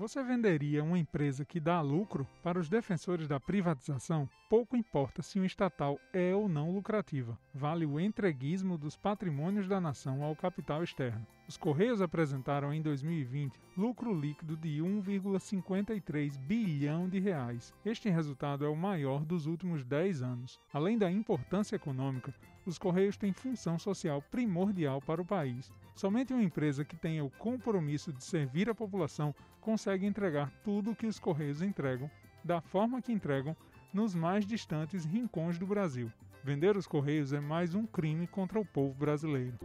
Você venderia uma empresa que dá lucro? Para os defensores da privatização, pouco importa se um estatal é ou não lucrativa. Vale o entreguismo dos patrimônios da nação ao capital externo. Os Correios apresentaram em 2020 lucro líquido de 1,53 bilhão de reais. Este resultado é o maior dos últimos 10 anos. Além da importância econômica, os Correios têm função social primordial para o país. Somente uma empresa que tenha o compromisso de servir a população consegue entregar tudo o que os Correios entregam, da forma que entregam, nos mais distantes rincões do Brasil. Vender os Correios é mais um crime contra o povo brasileiro.